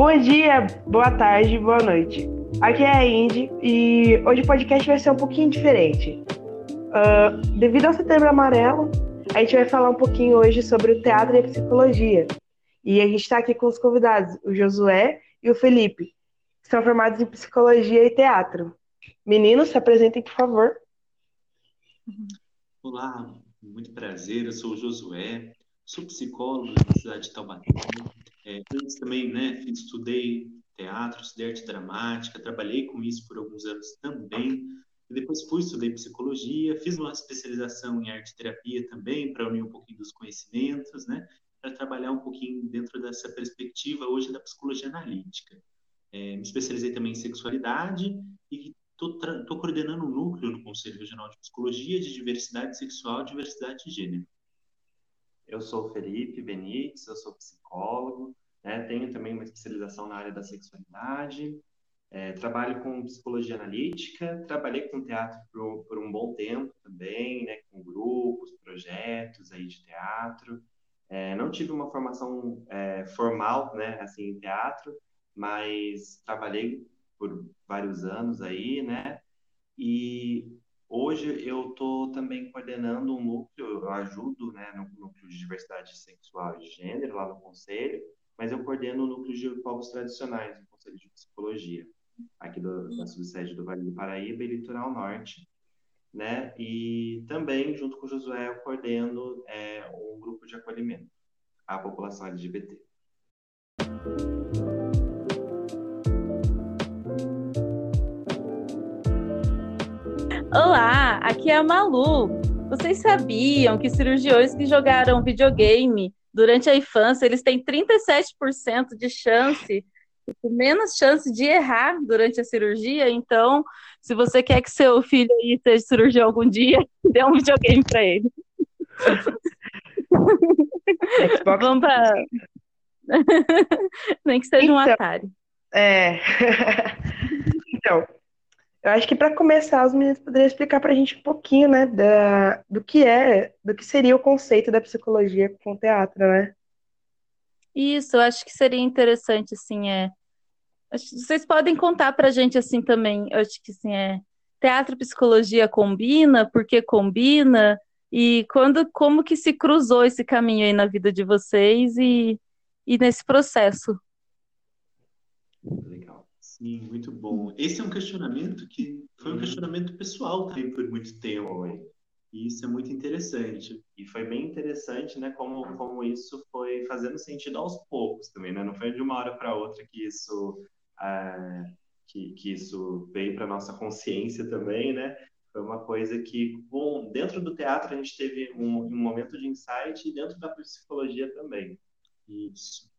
Bom dia, boa tarde, boa noite. Aqui é a Indy e hoje o podcast vai ser um pouquinho diferente. Uh, devido ao Setembro Amarelo, a gente vai falar um pouquinho hoje sobre o teatro e a psicologia. E a gente está aqui com os convidados, o Josué e o Felipe, que são formados em psicologia e teatro. Meninos, se apresentem, por favor. Olá, muito prazer. Eu sou o Josué, sou psicólogo da cidade de Taubaté. É, antes também, né, estudei teatro, estudei arte dramática, trabalhei com isso por alguns anos também. E depois fui, estudei psicologia, fiz uma especialização em arte terapia também, para unir um pouquinho dos conhecimentos, né, para trabalhar um pouquinho dentro dessa perspectiva hoje da psicologia analítica. É, me especializei também em sexualidade e estou coordenando um núcleo no Conselho Regional de Psicologia de Diversidade Sexual e Diversidade de Gênero. Eu sou Felipe Benites, eu sou psicólogo? Tenho também uma especialização na área da sexualidade, é, trabalho com psicologia analítica, trabalhei com teatro por, por um bom tempo também, né? com grupos, projetos aí de teatro. É, não tive uma formação é, formal, né, assim, em teatro, mas trabalhei por vários anos aí, né? E hoje eu estou também coordenando um núcleo, eu ajudo, né, no núcleo de diversidade sexual e de gênero lá no conselho, mas eu coordeno o núcleo de povos tradicionais no conselho de psicologia aqui do, da subsede do Vale do Paraíba e Litoral Norte, né? E também junto com o Josué eu coordeno é, um grupo de acolhimento à população LGBT. Olá, aqui é a Malu. Vocês sabiam que cirurgiões que jogaram videogame durante a infância, eles têm 37% de chance, menos chance de errar durante a cirurgia? Então, se você quer que seu filho aí seja cirurgião algum dia, dê um videogame para ele. Vamos para Nem que seja então, um Atari. É. então, eu acho que para começar, os meninos poderiam explicar para a gente um pouquinho, né, da, do que é, do que seria o conceito da psicologia com o teatro, né? Isso, eu acho que seria interessante, assim, é. Vocês podem contar para a gente assim também. Eu acho que assim é. Teatro e psicologia combina, por que combina? E quando, como que se cruzou esse caminho aí na vida de vocês e, e nesse processo? Sim, muito bom. Esse é um questionamento que foi um uhum. questionamento pessoal também por muito tempo. E isso é muito interessante. E foi bem interessante, né, como, como isso foi fazendo sentido aos poucos também, né? Não foi de uma hora para outra que isso é, que, que isso veio para nossa consciência também, né? Foi uma coisa que, bom, dentro do teatro a gente teve um, um momento de insight e dentro da psicologia também. Isso.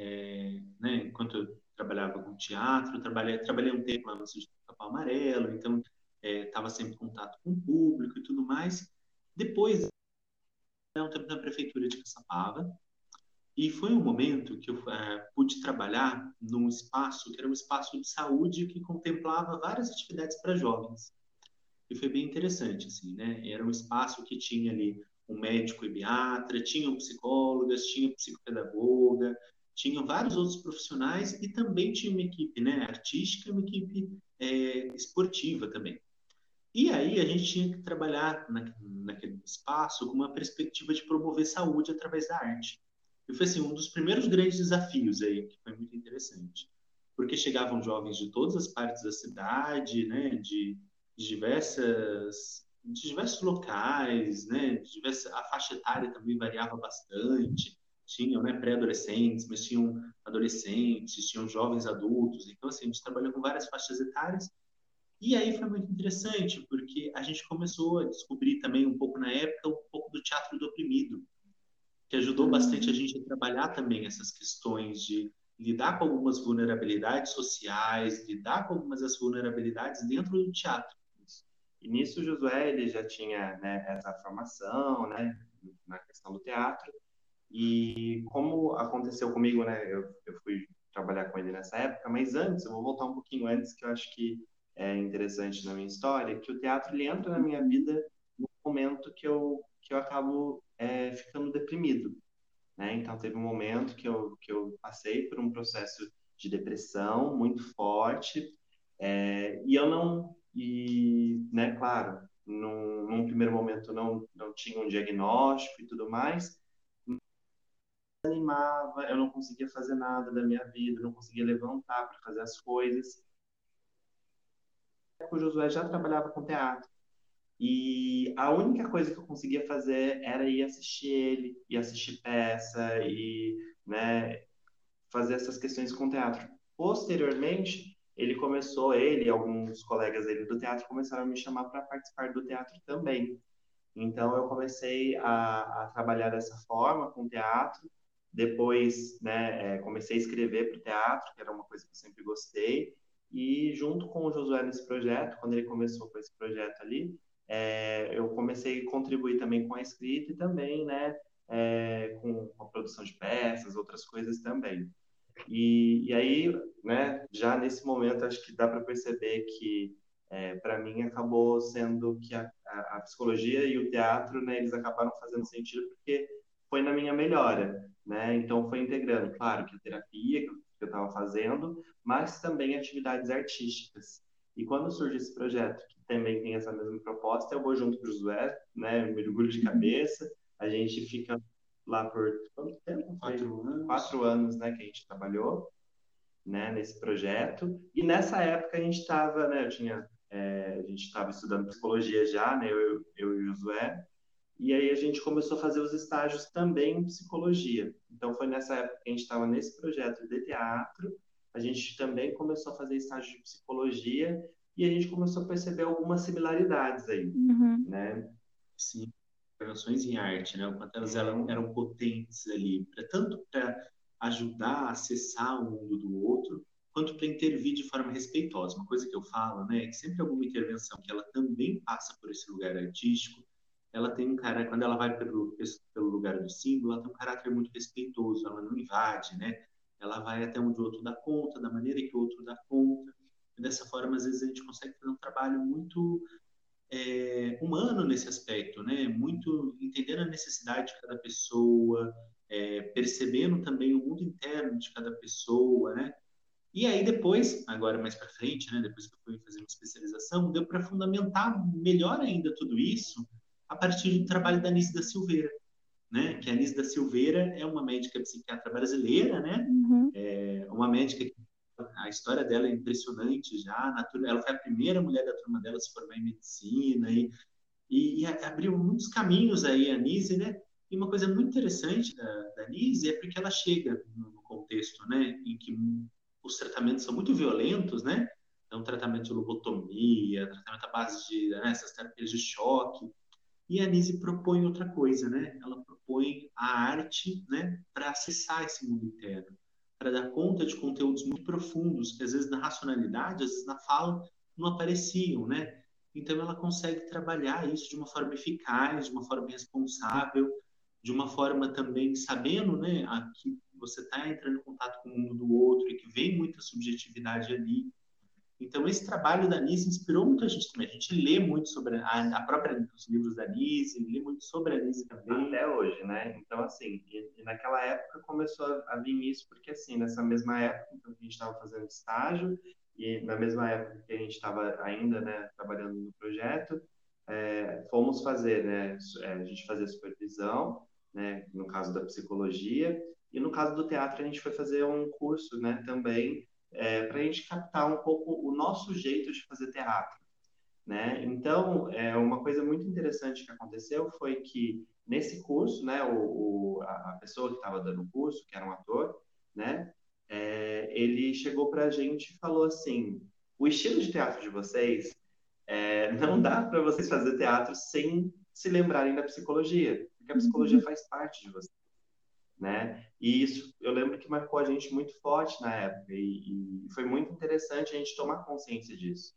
É, né, enquanto trabalhava com teatro, trabalhei, trabalhei um tempo lá no Instituto Capão Amarelo, então estava é, sempre em contato com o público e tudo mais. Depois, um tempo na prefeitura de Caçapava, e foi um momento que eu é, pude trabalhar num espaço que era um espaço de saúde que contemplava várias atividades para jovens. E foi bem interessante, assim, né? Era um espaço que tinha ali um médico e biatra, tinham psicólogas, tinha psicopedagoga, tinham vários outros profissionais e também tinha uma equipe né, artística, uma equipe é, esportiva também. E aí a gente tinha que trabalhar na, naquele espaço com uma perspectiva de promover saúde através da arte. E foi assim, um dos primeiros grandes desafios aí, que foi muito interessante. Porque chegavam jovens de todas as partes da cidade, né, de, de diversas de diversos locais, né, diversa, a faixa etária também variava bastante tinham né, pré-adolescentes, mas tinham adolescentes, tinham jovens adultos. Então, assim, a gente trabalhou com várias faixas etárias. E aí foi muito interessante, porque a gente começou a descobrir também um pouco na época, um pouco do teatro do oprimido, que ajudou uhum. bastante a gente a trabalhar também essas questões de lidar com algumas vulnerabilidades sociais, lidar com algumas das vulnerabilidades dentro do teatro. E nisso o Josué ele já tinha né, essa formação né, na questão do teatro, e como aconteceu comigo, né? Eu, eu fui trabalhar com ele nessa época, mas antes, eu vou voltar um pouquinho antes, que eu acho que é interessante na minha história, que o teatro ele entra na minha vida no momento que eu, que eu acabo é, ficando deprimido. Né? Então, teve um momento que eu, que eu passei por um processo de depressão muito forte. É, e eu não, e, né, claro, num, num, primeiro momento não, não tinha um diagnóstico e tudo mais, animava, eu não conseguia fazer nada da minha vida, não conseguia levantar para fazer as coisas. O Josué já trabalhava com teatro. E a única coisa que eu conseguia fazer era ir assistir ele, ir assistir peça e né, fazer essas questões com teatro. Posteriormente, ele começou, ele e alguns colegas dele do teatro começaram a me chamar para participar do teatro também. Então, eu comecei a, a trabalhar dessa forma com teatro. Depois, né, é, comecei a escrever para o teatro, que era uma coisa que eu sempre gostei. E junto com o Josué nesse projeto, quando ele começou com esse projeto ali, é, eu comecei a contribuir também com a escrita e também, né, é, com a produção de peças, outras coisas também. E, e aí, né, já nesse momento, acho que dá para perceber que, é, para mim, acabou sendo que a, a, a, psicologia e o teatro, né, eles acabaram fazendo sentido porque foi na minha melhora, né? Então, foi integrando, claro, que a terapia que eu estava fazendo, mas também atividades artísticas. E quando surge esse projeto, que também tem essa mesma proposta, eu vou junto com o Josué, né, mergulho de cabeça, a gente fica lá por quanto tempo? Quatro anos. Quatro anos, né, que a gente trabalhou, né, nesse projeto. E nessa época a gente estava, né, eu tinha, é, a gente estava estudando psicologia já, né, eu, eu e o Josué, e aí a gente começou a fazer os estágios também em psicologia. Então foi nessa época que a gente estava nesse projeto de teatro, a gente também começou a fazer estágio de psicologia e a gente começou a perceber algumas similaridades aí, uhum. né? Sim, intervenções em arte, né? O quanto elas eram, eram potentes ali, pra, tanto para ajudar a acessar o mundo do outro, quanto para intervir de forma respeitosa. Uma coisa que eu falo, né, é que sempre alguma intervenção que ela também passa por esse lugar artístico, ela tem um cara, quando ela vai pelo, pelo lugar do símbolo, ela tem um caráter muito respeitoso, ela não invade, né? ela vai até onde o outro dá conta, da maneira que o outro dá conta. E dessa forma, às vezes, a gente consegue fazer um trabalho muito é, humano nesse aspecto, né? Muito entendendo a necessidade de cada pessoa, é, percebendo também o mundo interno de cada pessoa, né? E aí depois, agora mais para frente, né? Depois que eu fui fazer uma especialização, deu para fundamentar melhor ainda tudo isso a partir do trabalho da Anice da Silveira, né? Que a Anis da Silveira é uma médica psiquiatra brasileira, né? Uhum. É uma médica que a história dela é impressionante já. Ela foi a primeira mulher da turma dela a se formar em medicina e, e, e abriu muitos caminhos aí a Anise, né? E uma coisa muito interessante da, da Anise é porque ela chega no contexto, né, em que os tratamentos são muito violentos, né? Então, tratamento de lobotomia, tratamento à base de né, essas terapias de choque. E a Anise propõe outra coisa, né? Ela propõe a arte, né, para acessar esse mundo interno, para dar conta de conteúdos muito profundos que às vezes na racionalidade, às vezes na fala não apareciam, né? Então ela consegue trabalhar isso de uma forma eficaz, de uma forma responsável, de uma forma também sabendo, né, que você está entrando em contato com o mundo do outro e que vem muita subjetividade ali. Então, esse trabalho da Nise inspirou muita gente também. A gente lê muito sobre a, a própria, os livros da Nise, lê muito sobre a Nise também. Até hoje, né? Então, assim, e, e naquela época começou a, a, vir isso, porque, assim, nessa mesma época, então, a gente estava fazendo estágio, e na mesma época que a gente estava ainda, né, trabalhando no projeto, é, fomos fazer, né, é, a gente fazia supervisão, né, no caso da psicologia, e no caso do teatro a gente foi fazer um curso, né, também é, para a gente captar um pouco o nosso jeito de fazer teatro. Né? Então, é, uma coisa muito interessante que aconteceu foi que nesse curso, né, o, o a pessoa que estava dando o curso, que era um ator, né, é, ele chegou para a gente e falou assim: o estilo de teatro de vocês é, não dá para vocês fazer teatro sem se lembrarem da psicologia, porque a psicologia uhum. faz parte de vocês né? E isso eu lembro que marcou a gente muito forte na época e, e, foi muito interessante a gente tomar consciência disso.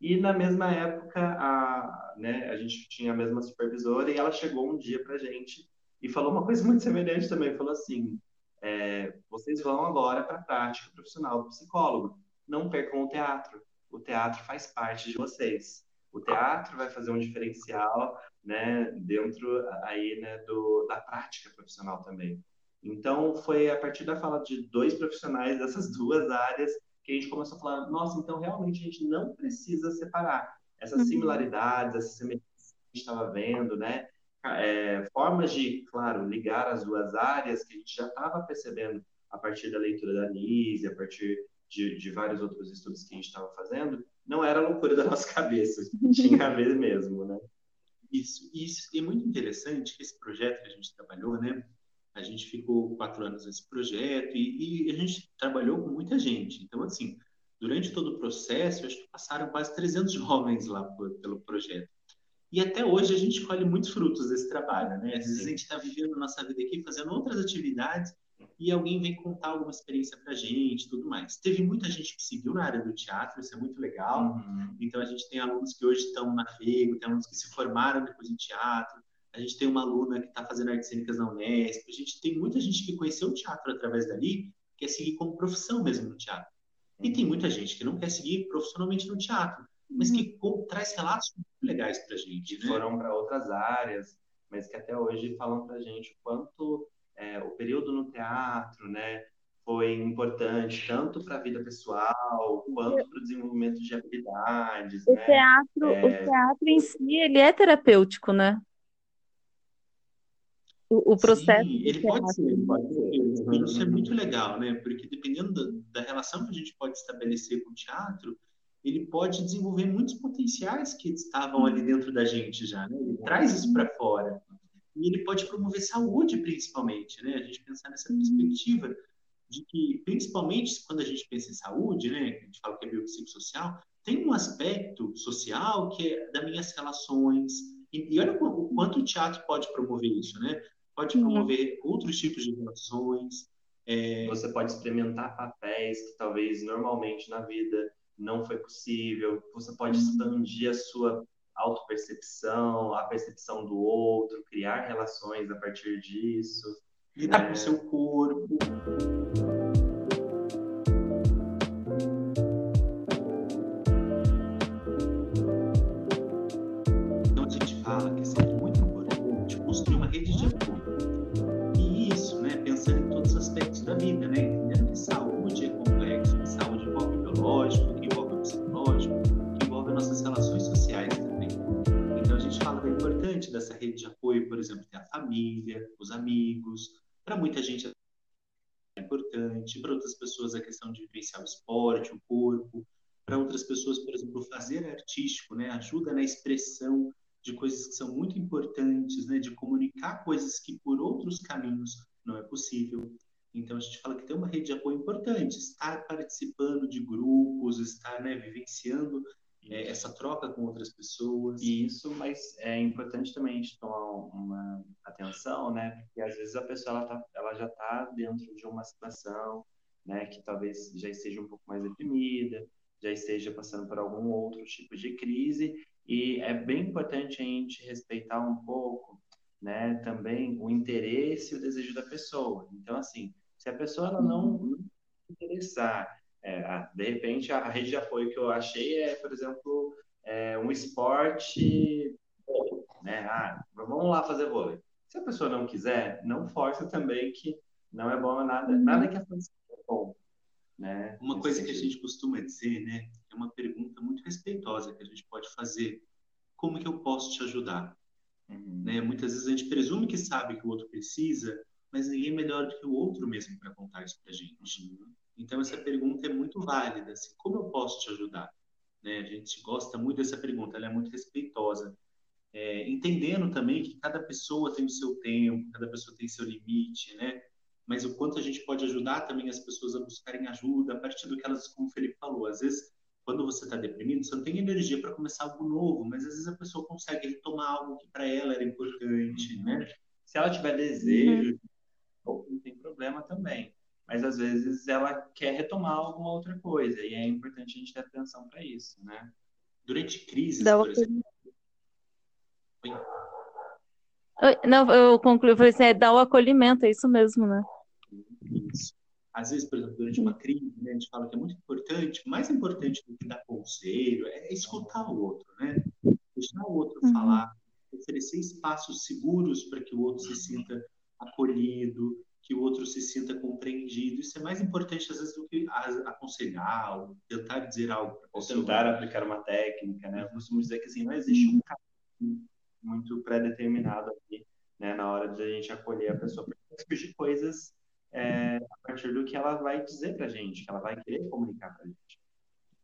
E na mesma época a, né, a gente tinha a mesma supervisora e ela chegou um dia para gente e falou uma coisa muito semelhante também, falou assim: é, vocês vão agora para a prática profissional do psicólogo, não percam o teatro. O teatro faz parte de vocês. O teatro vai fazer um diferencial, né, dentro aí, né, do, da prática profissional também. Então, foi a partir da fala de dois profissionais dessas duas áreas que a gente começou a falar: nossa, então realmente a gente não precisa separar essas uhum. similaridades, essas semelhanças que a gente estava vendo, né? É, formas de, claro, ligar as duas áreas que a gente já estava percebendo a partir da leitura da Nise, a partir de, de vários outros estudos que a gente estava fazendo, não era loucura da nossa cabeça, tinha a ver mesmo, né? Isso, isso é muito interessante que esse projeto que a gente trabalhou, né? A gente ficou quatro anos nesse projeto e, e a gente trabalhou com muita gente. Então, assim, durante todo o processo, acho que passaram quase 300 jovens lá por, pelo projeto. E até hoje a gente colhe muitos frutos desse trabalho, né? Às vezes a gente está vivendo a nossa vida aqui, fazendo outras atividades e alguém vem contar alguma experiência para a gente tudo mais. Teve muita gente que seguiu na área do teatro, isso é muito legal. Uhum. Então, a gente tem alunos que hoje estão na FEGO, tem alunos que se formaram depois em teatro, a gente tem uma aluna que está fazendo artes cênicas na Unesp, a gente tem muita gente que conheceu o teatro através dali, quer seguir como profissão mesmo no teatro. E tem muita gente que não quer seguir profissionalmente no teatro, mas que uhum. traz relatos muito legais para a gente. Que né? foram para outras áreas, mas que até hoje falam para a gente o quanto é, o período no teatro, né, foi importante tanto para a vida pessoal quanto para o desenvolvimento de habilidades. O né? teatro, é... o teatro em si, ele é terapêutico, né? O, o processo. Sim, ele pode ser, pode ser. Isso é muito legal, né? Porque dependendo da, da relação que a gente pode estabelecer com o teatro, ele pode desenvolver muitos potenciais que estavam ali dentro da gente já, né? Ele traz isso para fora e ele pode promover saúde, principalmente, né? A gente pensar nessa uhum. perspectiva de que, principalmente quando a gente pensa em saúde, né? A gente fala que é biopsicossocial, tem um aspecto social que é das minhas relações. E, e olha o, o, quanto o teatro pode promover isso, né? Pode uhum. promover uhum. outros tipos de relações. É... Você pode experimentar papéis que talvez normalmente na vida não foi possível. Você pode uhum. expandir a sua autopercepção, a percepção do outro, criar relações a partir disso. Lidar é... com o seu corpo. Família, os amigos. Para muita gente é importante, para outras pessoas a questão de vivenciar o esporte, o corpo. Para outras pessoas, por exemplo, fazer artístico, né, ajuda na expressão de coisas que são muito importantes, né, de comunicar coisas que por outros caminhos não é possível. Então a gente fala que tem uma rede de apoio importante, estar participando de grupos, estar né, vivenciando é, essa troca com outras pessoas. Isso, mas é importante também a gente tomar uma atenção, né? Porque às vezes a pessoa ela, tá, ela já está dentro de uma situação, né? Que talvez já esteja um pouco mais deprimida, já esteja passando por algum outro tipo de crise e é bem importante a gente respeitar um pouco, né? Também o interesse e o desejo da pessoa. Então, assim, se a pessoa ela não, não interessar é, de repente, a rede de apoio que eu achei é, por exemplo, é um esporte, né? Ah, vamos lá fazer vôlei. Se a pessoa não quiser, não força também que não é bom nada, nada que a pessoa é bom. Né? Uma coisa que a gente costuma dizer, né, é uma pergunta muito respeitosa que a gente pode fazer: como que eu posso te ajudar? Uhum. Né? Muitas vezes a gente presume que sabe que o outro precisa, mas ninguém é melhor do que o outro mesmo para contar isso para gente. Uhum. Então, essa pergunta é muito válida. Assim, como eu posso te ajudar? Né? A gente gosta muito dessa pergunta, ela é muito respeitosa. É, entendendo também que cada pessoa tem o seu tempo, cada pessoa tem seu limite, né? Mas o quanto a gente pode ajudar também as pessoas a buscarem ajuda a partir do que elas, como o Felipe falou, às vezes quando você está deprimido, você não tem energia para começar algo novo, mas às vezes a pessoa consegue retomar algo que para ela era importante, né? Se ela tiver desejo, uhum. não tem problema também mas às vezes ela quer retomar alguma outra coisa e é importante a gente ter atenção para isso, né? Durante crises, Dá por exemplo. Não, eu concluí, eu falei assim, é dar o acolhimento, é isso mesmo, né? Isso. Às vezes, por exemplo, durante uma crise, né, a gente fala que é muito importante, mais importante do que dar conselho, é escutar o outro, né? Deixar o outro uhum. falar, oferecer espaços seguros para que o outro se sinta acolhido, que o outro se sinta compreendido. Isso é mais importante, às vezes, do que aconselhar, ou tentar dizer algo. Ou tentar aplicar uma técnica, né? Eu costumo dizer que, assim, não existe um caminho muito pré-determinado aqui, né? Na hora de a gente acolher a pessoa. Porque surgir coisas é, a partir do que ela vai dizer pra gente, que ela vai querer comunicar pra gente.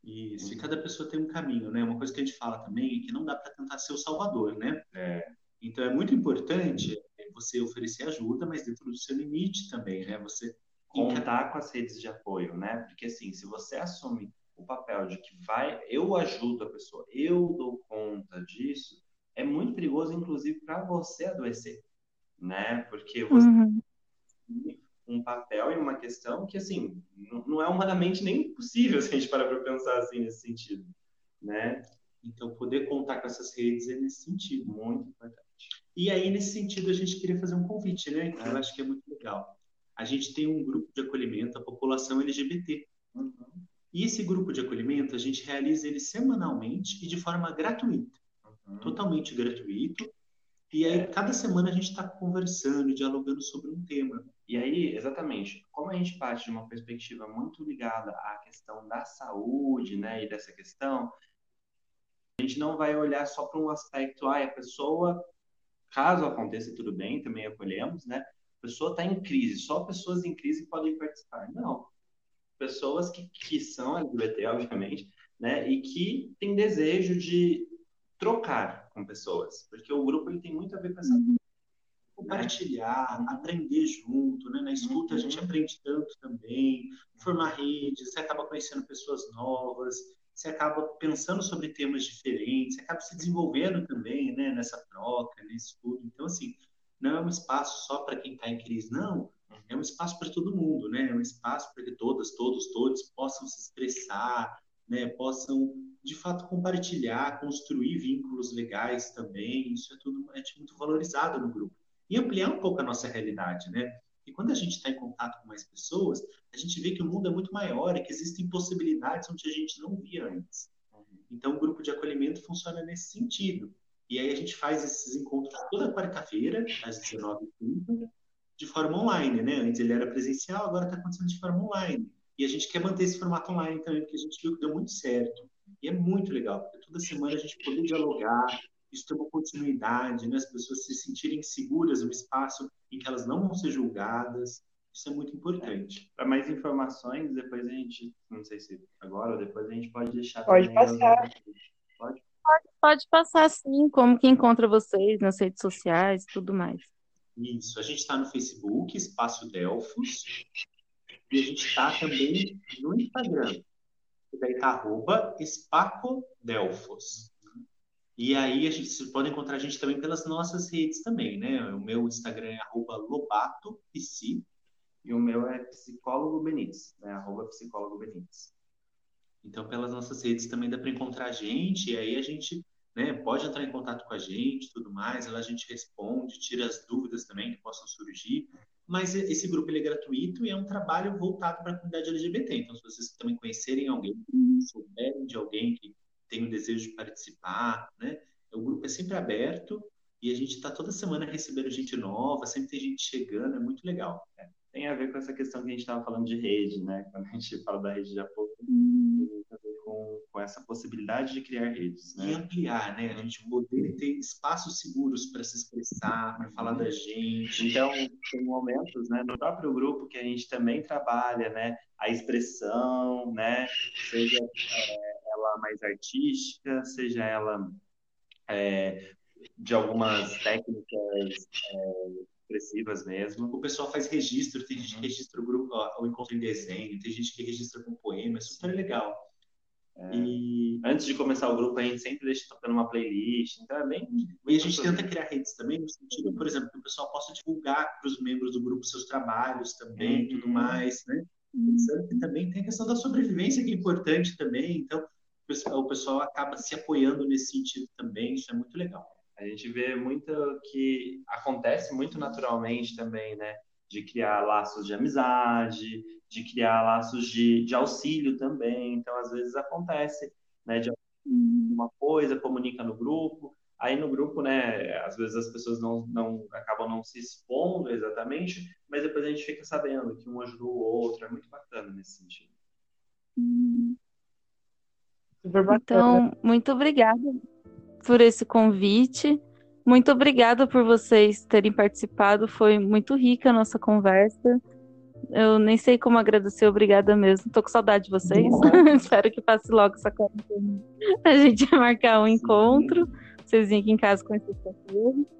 Isso, e cada pessoa tem um caminho, né? Uma coisa que a gente fala também é que não dá para tentar ser o salvador, né? É. Então é muito importante você oferecer ajuda, mas dentro do seu limite também, né? Você contar com as redes de apoio, né? Porque assim, se você assume o papel de que vai, eu ajudo a pessoa, eu dou conta disso, é muito perigoso, inclusive, para você adoecer, né? Porque você uhum um papel e uma questão que, assim, não é humanamente nem possível se a gente parar para pensar assim nesse sentido, né? Então, poder contar com essas redes é nesse sentido, muito importante. E aí, nesse sentido, a gente queria fazer um convite, né? Que é. eu acho que é muito legal. A gente tem um grupo de acolhimento à população LGBT. Uhum. E esse grupo de acolhimento, a gente realiza ele semanalmente e de forma gratuita. Uhum. Totalmente gratuito. E aí, cada semana a gente está conversando, dialogando sobre um tema. E aí, exatamente, como a gente parte de uma perspectiva muito ligada à questão da saúde, né, e dessa questão, a gente não vai olhar só para um aspecto, ah, a pessoa, caso aconteça tudo bem, também acolhemos, né, a pessoa está em crise, só pessoas em crise podem participar. Não. Pessoas que, que são LGBT, obviamente, né, e que têm desejo de trocar com pessoas, porque o grupo ele tem muito a ver com essa uhum. compartilhar, uhum. aprender junto, né? Na escuta uhum. a gente uhum. aprende tanto também, formar redes, você acaba conhecendo pessoas novas, você acaba pensando sobre temas diferentes, acaba se desenvolvendo também, né? Nessa troca, nesse estudo. Então assim, não é um espaço só para quem está em crise, não. É um espaço para todo mundo, né? É um espaço para que todas, todos, todos possam se expressar, né? Possam de fato compartilhar, construir vínculos legais também, isso é tudo é muito valorizado no grupo. E ampliar um pouco a nossa realidade, né? E quando a gente está em contato com mais pessoas, a gente vê que o mundo é muito maior e que existem possibilidades onde a gente não via antes. Então, o grupo de acolhimento funciona nesse sentido. E aí a gente faz esses encontros toda quarta-feira, às 19h30, de forma online, né? Antes ele era presencial, agora está acontecendo de forma online. E a gente quer manter esse formato online também, porque a gente viu que deu muito certo. E é muito legal, porque toda semana a gente poder dialogar, isso tem uma continuidade, né? as pessoas se sentirem seguras no espaço em que elas não vão ser julgadas. Isso é muito importante. Para mais informações, depois a gente, não sei se agora ou depois a gente pode deixar. Pode passar. Pode? pode? Pode passar sim, como que encontra vocês nas redes sociais e tudo mais. Isso, a gente está no Facebook, Espaço Delfos, e a gente está também no Instagram, que daí tá arroba espacodelfos. E aí a gente você pode encontrar a gente também pelas nossas redes também, né? O meu Instagram é arroba lobatopsi. E o meu é psicólogo Benites, né? Arroba psicólogo Benites. Então, pelas nossas redes também dá para encontrar a gente, e aí a gente né, pode entrar em contato com a gente tudo mais, lá a gente responde, tira as dúvidas também que possam surgir mas esse grupo ele é gratuito e é um trabalho voltado para a comunidade LGBT. Então, se vocês também conhecerem alguém, uhum. souberem de alguém que tem o desejo de participar, né? O grupo é sempre aberto e a gente está toda semana recebendo gente nova, sempre tem gente chegando, é muito legal. É, tem a ver com essa questão que a gente estava falando de rede, né? Quando a gente fala da rede de apoio, uhum. tem a ver com, com essa possibilidade de criar redes. Né? E ampliar, né? A gente poder ter espaços seguros para se expressar, para falar da gente. Então, tem momentos, né, no próprio grupo que a gente também trabalha, né? A expressão, né? Seja é, ela mais artística, seja ela é, de algumas técnicas é, expressivas mesmo. O pessoal faz registro, tem gente que registra o grupo, o encontro em desenho, tem gente que registra com poema, é super legal. É, e antes de começar o grupo, a gente sempre deixa tocando uma playlist, então é bem. E a gente tenta criar redes também, no sentido, por exemplo, que o pessoal possa divulgar para os membros do grupo seus trabalhos também, uhum. tudo mais, né? Pensando que também tem a questão da sobrevivência que é importante também, então o pessoal, acaba se apoiando nesse sentido também, isso é muito legal. A gente vê muito que acontece muito naturalmente também, né? De criar laços de amizade, de criar laços de, de auxílio também. Então, às vezes acontece, né? De uma coisa, comunica no grupo, Aí no grupo, né, às vezes as pessoas não, não acabam não se expondo exatamente, mas depois a gente fica sabendo que um ajudou o outro, é muito bacana nesse sentido. Então, muito obrigada por esse convite. Muito obrigada por vocês terem participado. Foi muito rica a nossa conversa. Eu nem sei como agradecer, obrigada mesmo. Tô com saudade de vocês. Espero que passe logo essa quarentena. A gente vai marcar um encontro. Vocês vêm aqui em casa com esse.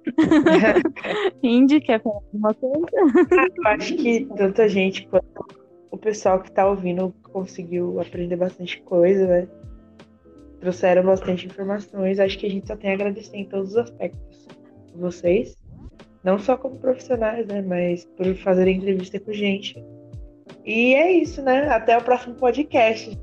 Indy, quer falar alguma coisa? Eu acho que tanta gente quanto o pessoal que tá ouvindo conseguiu aprender bastante coisa, né? Trouxeram bastante informações. Acho que a gente só tem a agradecer em todos os aspectos. Vocês, não só como profissionais, né? Mas por fazerem entrevista com gente. E é isso, né? Até o próximo podcast.